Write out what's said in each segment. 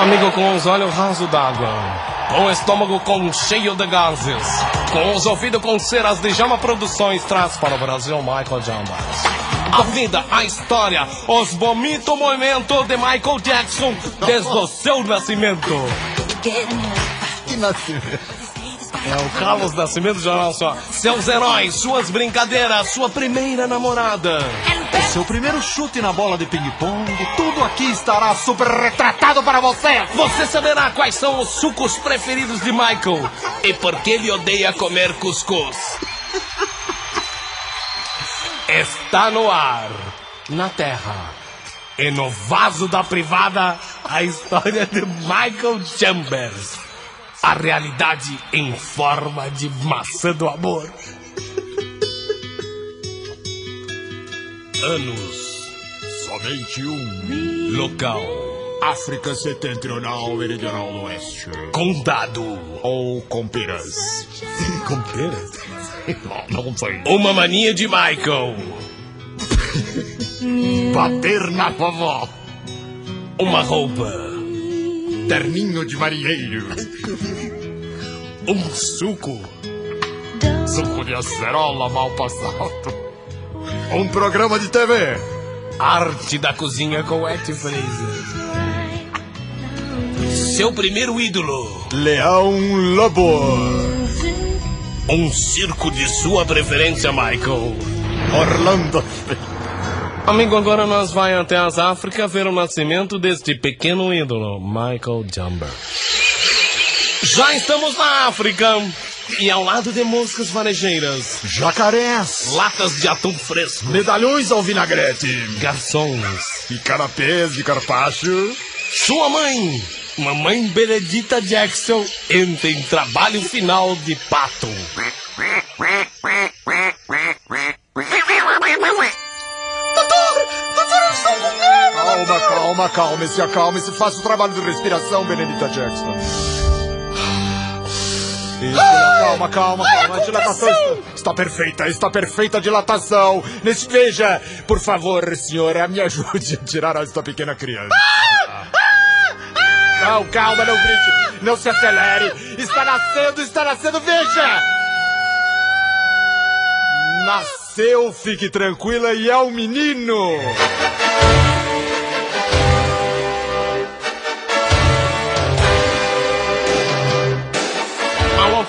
Amigo com os olhos rasos d'água, com o estômago com cheio de gases, com os ouvidos com ceras de Jama Produções, traz para o Brasil Michael Jambas. A vida, a história, os bonito movimento de Michael Jackson desde o seu nascimento. Que nascimento. É o Carlos Nascimento Jornal só. Seus heróis, suas brincadeiras, sua primeira namorada. O seu primeiro chute na bola de ping-pong, tudo aqui estará super retratado para você. Você saberá quais são os sucos preferidos de Michael e por que ele odeia comer cuscuz. Está no ar, na terra e no vaso da privada a história de Michael Chambers. A realidade em forma de maçã do amor. Anos. Somente um. Local. África Setentrional Meridional do Oeste. Condado. Ou Compiras. Com peras? Não, não sei. Uma mania de Michael. Bater na vovó. Uma roupa. Terninho de marinheiro. Um suco. Suco de acerola mal passado. Um programa de TV. Arte da cozinha com Ed Fraser. Seu primeiro ídolo. Leão Lobo. Um circo de sua preferência, Michael. Orlando. Amigo, agora nós vai até as Áfricas ver o nascimento deste pequeno ídolo, Michael Jumber. Já estamos na África. E ao lado de moscas varejeiras, Jacarés. latas de atum fresco, Medalhões ao vinagrete. garçons, E canapés de carpaccio. Sua mãe, Mamãe Benedita Jackson, entra em trabalho final de pato. Calma, calma, calme-se, acalme-se. Faça o trabalho de respiração, Benedita Jackson. Isso, calma, calma, calma. A dilatação está, está perfeita, está perfeita a dilatação. Veja, por favor, senhora, me ajude a tirar esta pequena criança. Não, calma, não grite. Não se acelere. Está nascendo, está nascendo, veja! Nasceu, fique tranquila, e é um menino.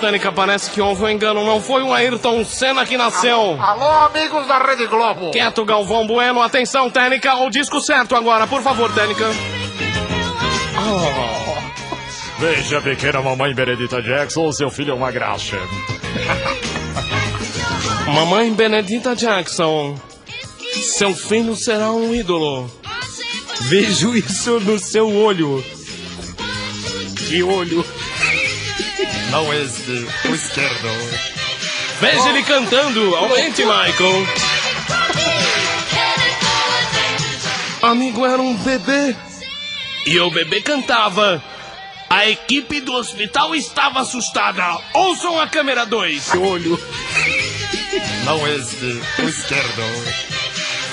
Alô, Tânica, parece que houve um engano. Não foi o Ayrton Senna que nasceu. Alô, amigos da Rede Globo. Quieto, Galvão Bueno. Atenção, Tênica. O disco certo agora. Por favor, Tênica. Veja, pequena mamãe Benedita Jackson, seu filho é uma graxa. Mamãe Benedita Jackson. Seu filho será um ídolo. Vejo isso no seu olho. Que olho. Não este, o esquerdo. Veja ele cantando. Aumente, Michael. Amigo, era um bebê. E o bebê cantava. A equipe do hospital estava assustada. Ouçam a câmera 2. Olho. Não este, o esquerdo.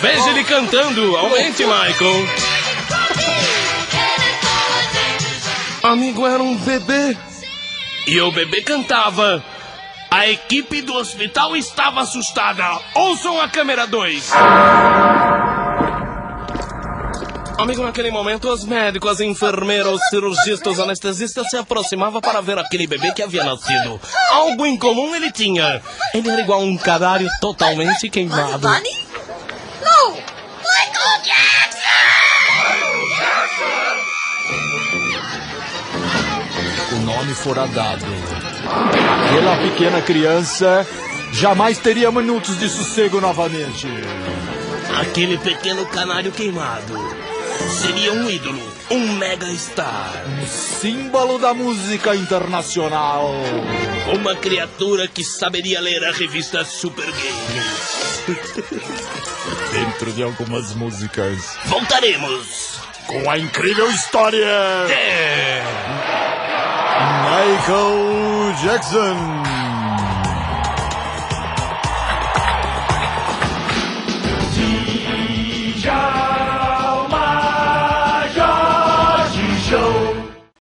Veja ele cantando. Aumente, Michael. Amigo, era um bebê. E o bebê cantava. A equipe do hospital estava assustada. Ouçam a câmera 2. Amigo, naquele momento, os médicos, enfermeiros, cirurgistas, anestesistas se aproximavam para ver aquele bebê que havia nascido. Algo em comum ele tinha. Ele era igual a um cadário totalmente queimado. Bunny? Nome fora dado. Aquela pequena criança jamais teria minutos de sossego novamente. Aquele pequeno canário queimado seria um ídolo, um mega star, Símbolo da música internacional. uma criatura que saberia ler a revista Super Games. Dentro de algumas músicas. Voltaremos. Com a incrível história. É. Michael Jackson.